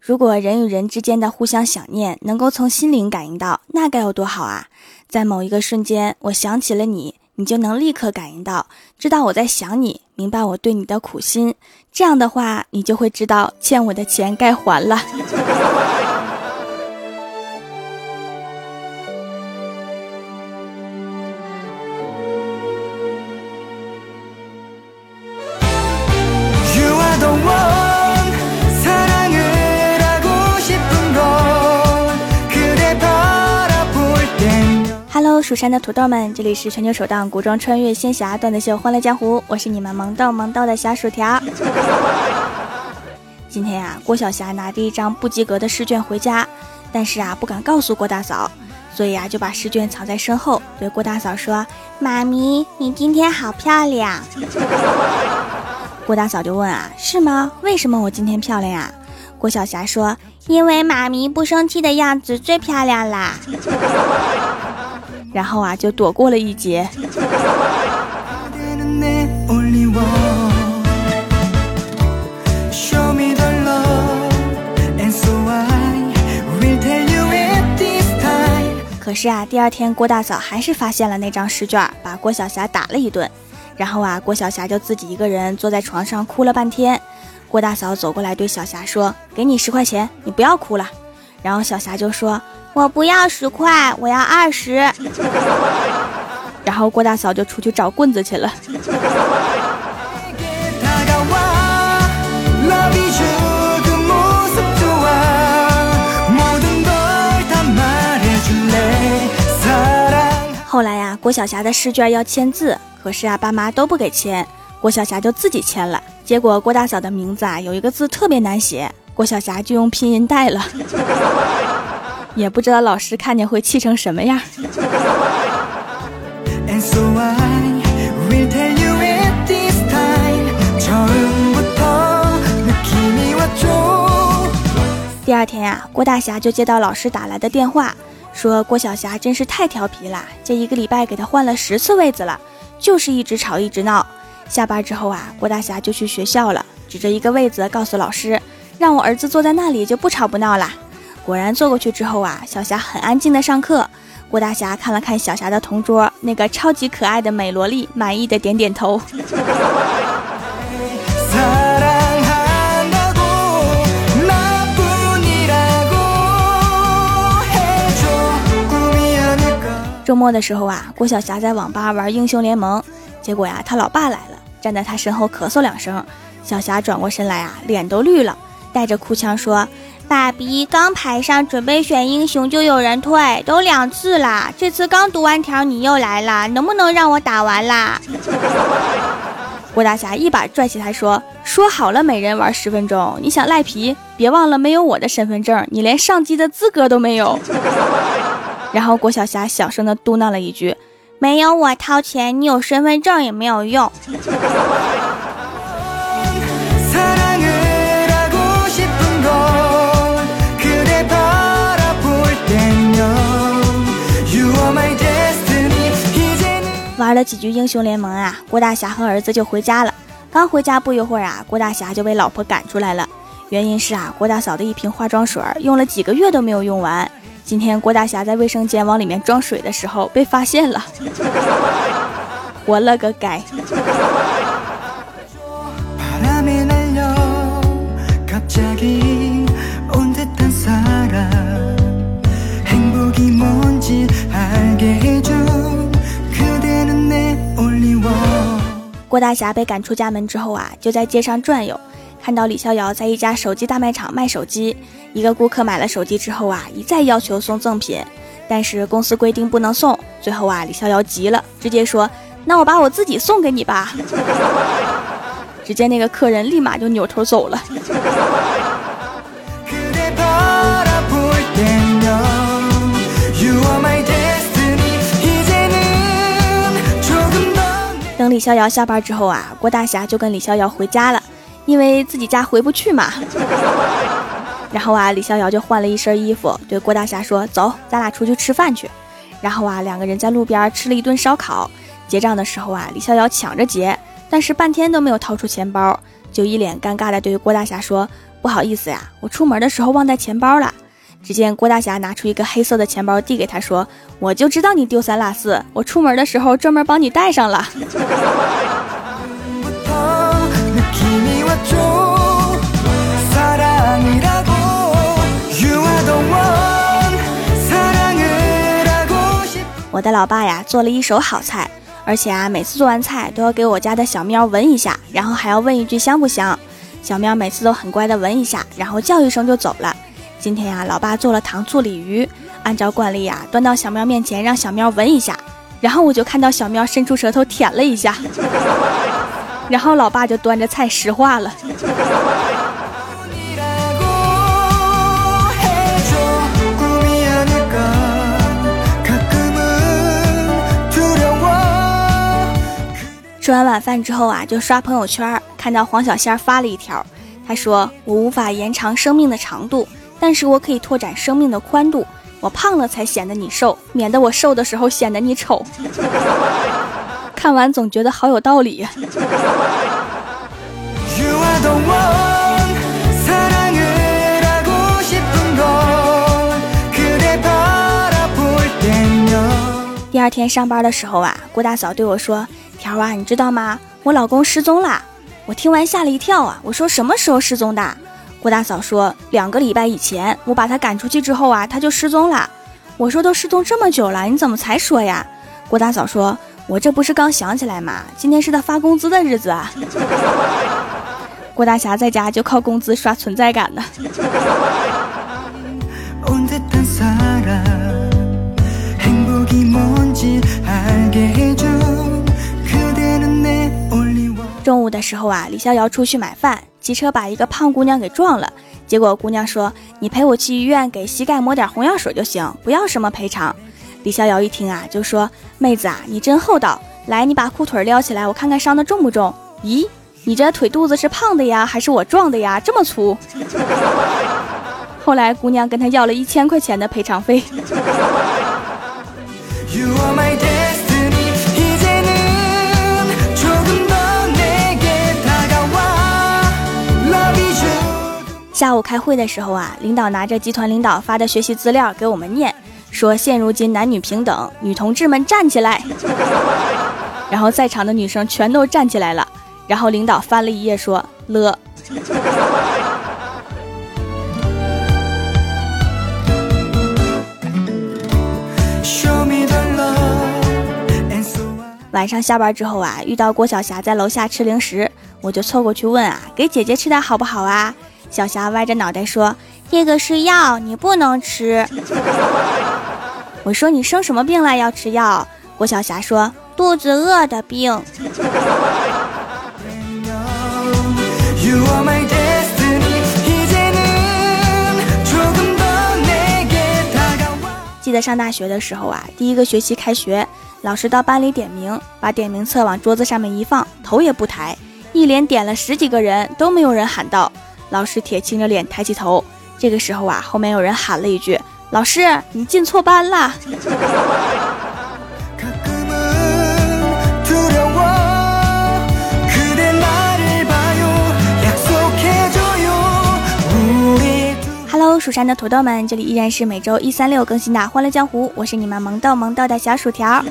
如果人与人之间的互相想念能够从心灵感应到，那该有多好啊！在某一个瞬间，我想起了你，你就能立刻感应到，知道我在想你，明白我对你的苦心。这样的话，你就会知道欠我的钱该还了。蜀山的土豆们，这里是全球首档古装穿越仙侠段子秀《欢乐江湖》，我是你们萌逗萌逗的小薯条。今天呀，郭晓霞拿着一张不及格的试卷回家，但是啊，不敢告诉郭大嫂，所以啊，就把试卷藏在身后，对郭大嫂说：“妈咪，你今天好漂亮。”郭大嫂就问啊：“是吗？为什么我今天漂亮呀？”郭晓霞说：“因为妈咪不生气的样子最漂亮啦。” 然后啊，就躲过了一劫。可是啊，第二天郭大嫂还是发现了那张试卷，把郭晓霞打了一顿。然后啊，郭晓霞就自己一个人坐在床上哭了半天。郭大嫂走过来对小霞说：“给你十块钱，你不要哭了。”然后小霞就说。我不要十块，我要二十。然后郭大嫂就出去找棍子去了。后来呀，郭晓霞的试卷要签字，可是啊，爸妈都不给签，郭晓霞就自己签了。结果郭大嫂的名字啊，有一个字特别难写，郭晓霞就用拼音带了。也不知道老师看见会气成什么样。第二天呀，郭大侠就接到老师打来的电话，说郭晓霞真是太调皮了，这一个礼拜给他换了十次位子了，就是一直吵一直闹。下班之后啊，郭大侠就去学校了，指着一个位子告诉老师，让我儿子坐在那里就不吵不闹啦。果然坐过去之后啊，小霞很安静的上课。郭大侠看了看小霞的同桌，那个超级可爱的美萝莉，满意的点点头。周末的时候啊，郭晓霞在网吧玩英雄联盟，结果呀，他老爸来了，站在他身后咳嗽两声。小霞转过身来啊，脸都绿了，带着哭腔说。爸比刚排上准备选英雄，就有人退，都两次啦。这次刚读完条，你又来了，能不能让我打完啦？郭大侠一把拽起他说：“说好了，每人玩十分钟，你想赖皮？别忘了，没有我的身份证，你连上机的资格都没有。”然后郭晓霞小声的嘟囔了一句：“没有我掏钱，你有身份证也没有用。”玩了几局英雄联盟啊，郭大侠和儿子就回家了。刚回家不一会儿啊，郭大侠就被老婆赶出来了。原因是啊，郭大嫂的一瓶化妆水用了几个月都没有用完。今天郭大侠在卫生间往里面装水的时候被发现了，活了个该。郭大侠被赶出家门之后啊，就在街上转悠，看到李逍遥在一家手机大卖场卖手机。一个顾客买了手机之后啊，一再要求送赠品，但是公司规定不能送。最后啊，李逍遥急了，直接说：“那我把我自己送给你吧。”只见那个客人立马就扭头走了。李逍遥下班之后啊，郭大侠就跟李逍遥回家了，因为自己家回不去嘛。然后啊，李逍遥就换了一身衣服，对郭大侠说：“走，咱俩出去吃饭去。”然后啊，两个人在路边吃了一顿烧烤。结账的时候啊，李逍遥抢着结，但是半天都没有掏出钱包，就一脸尴尬的对郭大侠说：“不好意思呀，我出门的时候忘带钱包了。”只见郭大侠拿出一个黑色的钱包递给他，说：“我就知道你丢三落四，我出门的时候专门帮你带上了。”我的老爸呀，做了一手好菜，而且啊，每次做完菜都要给我家的小喵闻一下，然后还要问一句香不香。小喵每次都很乖的闻一下，然后叫一声就走了。今天呀，老爸做了糖醋鲤鱼，按照惯例呀，端到小喵面前让小喵闻一下，然后我就看到小喵伸出舌头舔了一下，然后老爸就端着菜石化了。吃完晚饭之后啊，就刷朋友圈，看到黄小仙发了一条，他说：“我无法延长生命的长度，但是我可以拓展生命的宽度。我胖了才显得你瘦，免得我瘦的时候显得你丑。”看完总觉得好有道理。第二天上班的时候啊，郭大嫂对我说。条啊，你知道吗？我老公失踪了。我听完吓了一跳啊！我说什么时候失踪的？郭大嫂说两个礼拜以前，我把他赶出去之后啊，他就失踪了。我说都失踪这么久了，你怎么才说呀？郭大嫂说，我这不是刚想起来吗？今天是他发工资的日子啊。郭大侠在家就靠工资刷存在感呢。时候啊，李逍遥出去买饭，骑车把一个胖姑娘给撞了。结果姑娘说：“你陪我去医院，给膝盖抹点红药水就行，不要什么赔偿。”李逍遥一听啊，就说：“妹子啊，你真厚道。来，你把裤腿撩起来，我看看伤的重不重。咦，你这腿肚子是胖的呀，还是我撞的呀？这么粗。”后来姑娘跟他要了一千块钱的赔偿费。下午开会的时候啊，领导拿着集团领导发的学习资料给我们念，说现如今男女平等，女同志们站起来。然后在场的女生全都站起来了。然后领导翻了一页说了。晚上下班之后啊，遇到郭晓霞在楼下吃零食，我就凑过去问啊，给姐姐吃点好不好啊？小霞歪着脑袋说：“这个是药，你不能吃。”我说：“你生什么病了要吃药？”郭晓霞说：“肚子饿的病。”记得上大学的时候啊，第一个学期开学，老师到班里点名，把点名册往桌子上面一放，头也不抬，一连点了十几个人，都没有人喊到。老师铁青着脸抬起头，这个时候啊，后面有人喊了一句：“老师，你进错班了。”蜀山的土豆们，这里依然是每周一、三、六更新的《欢乐江湖》，我是你们萌豆萌豆的小薯条。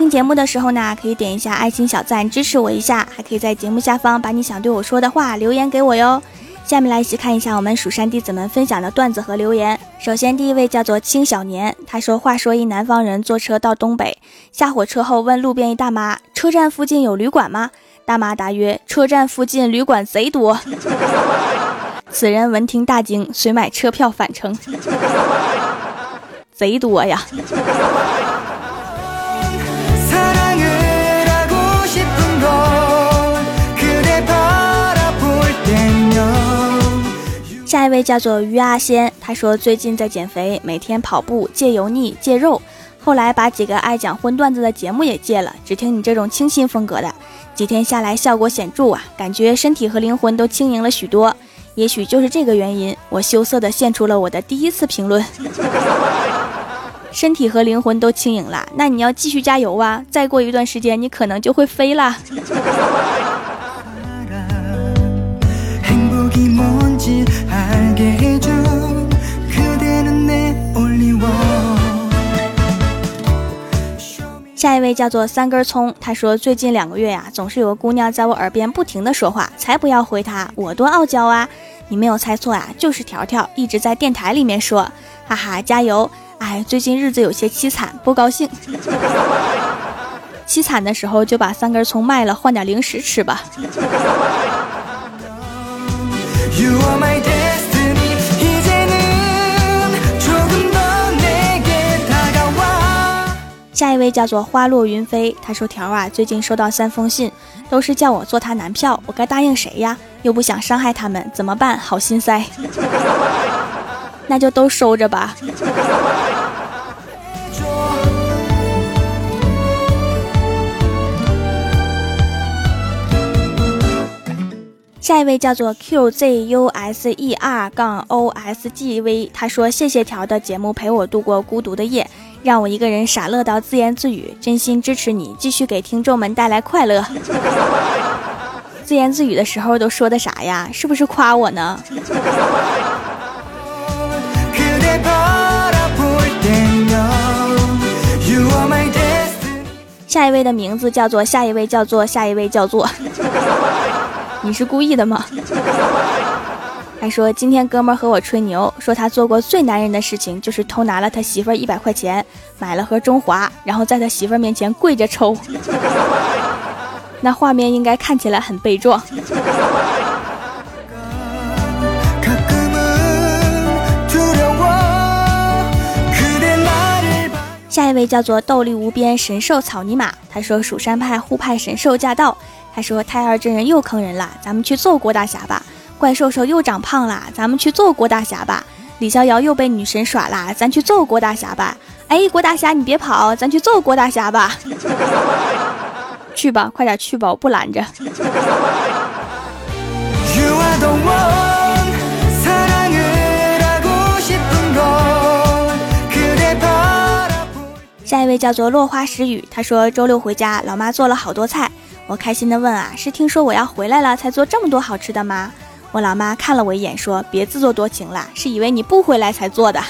听节目的时候呢，可以点一下爱心小赞支持我一下，还可以在节目下方把你想对我说的话留言给我哟。下面来一起看一下我们蜀山弟子们分享的段子和留言。首先，第一位叫做青小年，他说：“话说一南方人坐车到东北，下火车后问路边一大妈：车站附近有旅馆吗？大妈答曰：车站附近旅馆贼多。”此人闻听大惊，遂买车票返程。贼多呀！下一位叫做于阿仙，他说最近在减肥，每天跑步，戒油腻，戒肉，后来把几个爱讲荤段子的节目也戒了，只听你这种清新风格的。几天下来，效果显著啊，感觉身体和灵魂都轻盈了许多。也许就是这个原因，我羞涩的献出了我的第一次评论。身体和灵魂都轻盈了，那你要继续加油啊！再过一段时间，你可能就会飞了。位叫做三根葱，他说最近两个月呀，总是有个姑娘在我耳边不停的说话，才不要回她，我多傲娇啊！你没有猜错啊，就是条条一直在电台里面说，哈哈，加油！哎，最近日子有些凄惨，不高兴。凄惨的时候就把三根葱卖了，换点零食吃吧。下一位叫做花落云飞，他说：“条啊，最近收到三封信，都是叫我做他男票，我该答应谁呀？又不想伤害他们，怎么办？好心塞。那就都收着吧。”下一位叫做 QZUSER 杠 OSGV，他说：“谢谢条的节目陪我度过孤独的夜。”让我一个人傻乐到自言自语，真心支持你继续给听众们带来快乐。自言自语的时候都说的啥呀？是不是夸我呢？下一位的名字叫做下一位叫做下一位叫做，你是故意的吗？还说今天哥们和我吹牛，说他做过最男人的事情就是偷拿了他媳妇儿一百块钱，买了盒中华，然后在他媳妇儿面前跪着抽。那画面应该看起来很悲壮。下一位叫做斗力无边神兽草泥马，他说蜀山派互派神兽驾到，他说太二真人又坑人了，咱们去揍郭大侠吧。怪兽兽又长胖了，咱们去揍郭大侠吧。李逍遥又被女神耍了，咱去揍郭大侠吧。哎，郭大侠你别跑，咱去揍郭大侠吧。去吧，快点去吧，我不拦着。下一位叫做落花时雨，他说周六回家，老妈做了好多菜，我开心的问啊，是听说我要回来了才做这么多好吃的吗？我老妈看了我一眼，说：“别自作多情了，是以为你不回来才做的，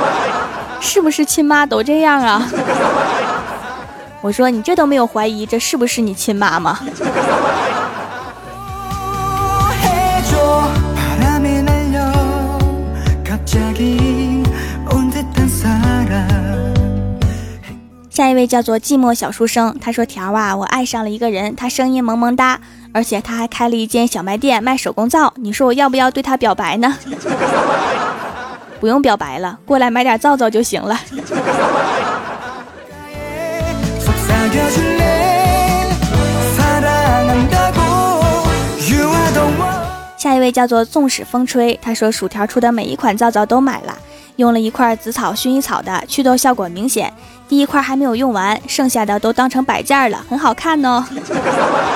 是不是亲妈都这样啊？” 我说：“你这都没有怀疑，这是不是你亲妈吗？”下一位叫做寂寞小书生，他说：“条啊，我爱上了一个人，他声音萌萌哒。”而且他还开了一间小卖店卖手工皂，你说我要不要对他表白呢？不用表白了，过来买点皂皂就行了。下一位叫做纵使风吹，他说薯条出的每一款皂皂都买了，用了一块紫草薰衣草的，祛痘效果明显。第一块还没有用完，剩下的都当成摆件了，很好看哦。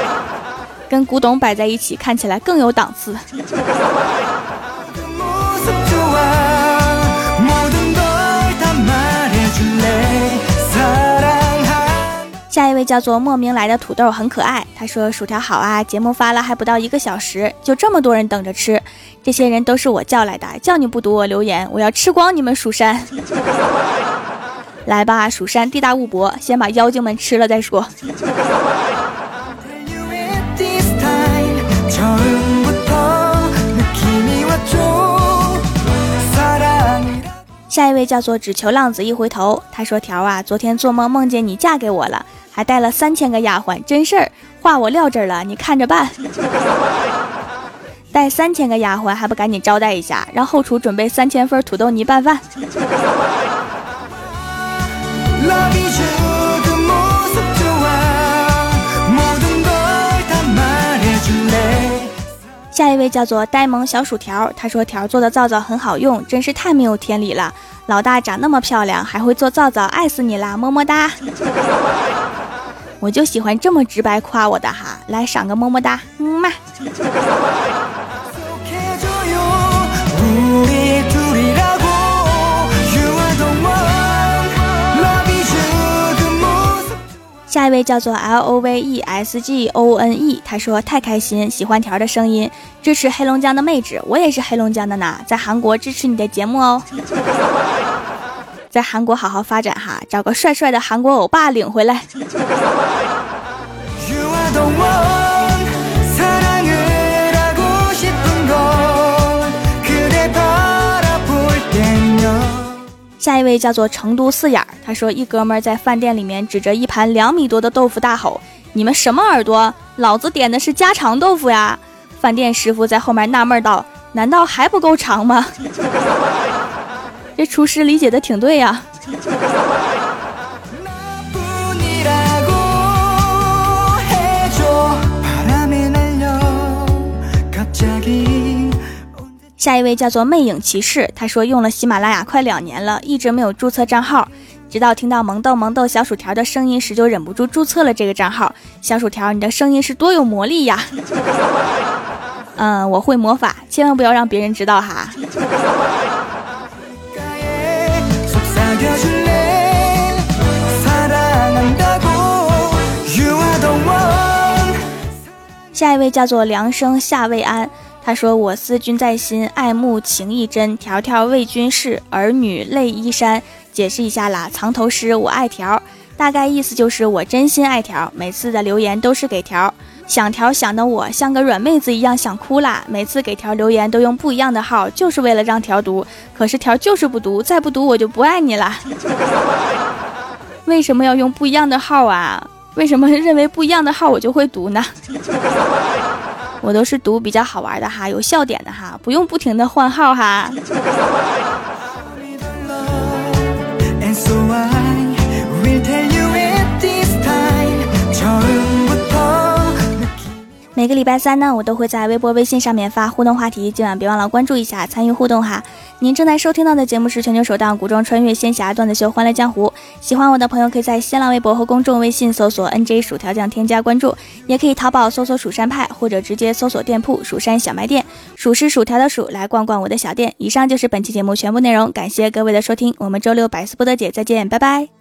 跟古董摆在一起，看起来更有档次。位叫做莫名来的土豆，很可爱。他说：“薯条好啊，节目发了还不到一个小时，就这么多人等着吃。这些人都是我叫来的，叫你不读我留言，我要吃光你们蜀山。来吧，蜀山地大物博，先把妖精们吃了再说。”下一位叫做只求浪子一回头，他说：“条啊，昨天做梦梦见你嫁给我了，还带了三千个丫鬟，真事儿，话我撂这儿了，你看着办。带三千个丫鬟还不赶紧招待一下，让后厨准备三千份土豆泥拌饭。”下一位叫做呆萌小薯条，他说条做的皂皂很好用，真是太没有天理了。老大长那么漂亮，还会做皂皂，爱死你啦，么么哒！我就喜欢这么直白夸我的哈，来赏个么么哒，嗯嘛。一位叫做 L O V E S G O N E，他说太开心，喜欢条的声音，支持黑龙江的妹纸，我也是黑龙江的呢，在韩国支持你的节目哦。在韩国好好发展哈，找个帅帅的韩国欧巴领回来。下一位叫做成都四眼儿，他说一哥们儿在饭店里面指着一盘两米多的豆腐大吼：“你们什么耳朵？老子点的是家常豆腐呀！”饭店师傅在后面纳闷道：“难道还不够长吗？” 这厨师理解的挺对呀。下一位叫做魅影骑士，他说用了喜马拉雅快两年了，一直没有注册账号，直到听到萌豆萌豆小薯条的声音时，就忍不住注册了这个账号。小薯条，你的声音是多有魔力呀！嗯，我会魔法，千万不要让别人知道哈。下一位叫做凉生夏未安。他说：“我思君在心，爱慕情意真。条条为君事，儿女泪衣衫。”解释一下啦，藏头诗我爱条，大概意思就是我真心爱条，每次的留言都是给条，想条想的我像个软妹子一样想哭啦。每次给条留言都用不一样的号，就是为了让条读，可是条就是不读，再不读我就不爱你啦。为什么要用不一样的号啊？为什么认为不一样的号我就会读呢？我都是读比较好玩的哈，有笑点的哈，不用不停的换号哈。每个礼拜三呢，我都会在微博、微信上面发互动话题，今晚别忘了关注一下，参与互动哈。您正在收听到的节目是全球首档古装穿越仙侠段子秀《欢乐江湖》，喜欢我的朋友可以在新浪微博和公众微信搜索 “nj 薯条酱”添加关注，也可以淘宝搜索“蜀山派”或者直接搜索店铺“蜀山小卖店”，蜀是薯条的薯，来逛逛我的小店。以上就是本期节目全部内容，感谢各位的收听，我们周六百思不得姐再见，拜拜。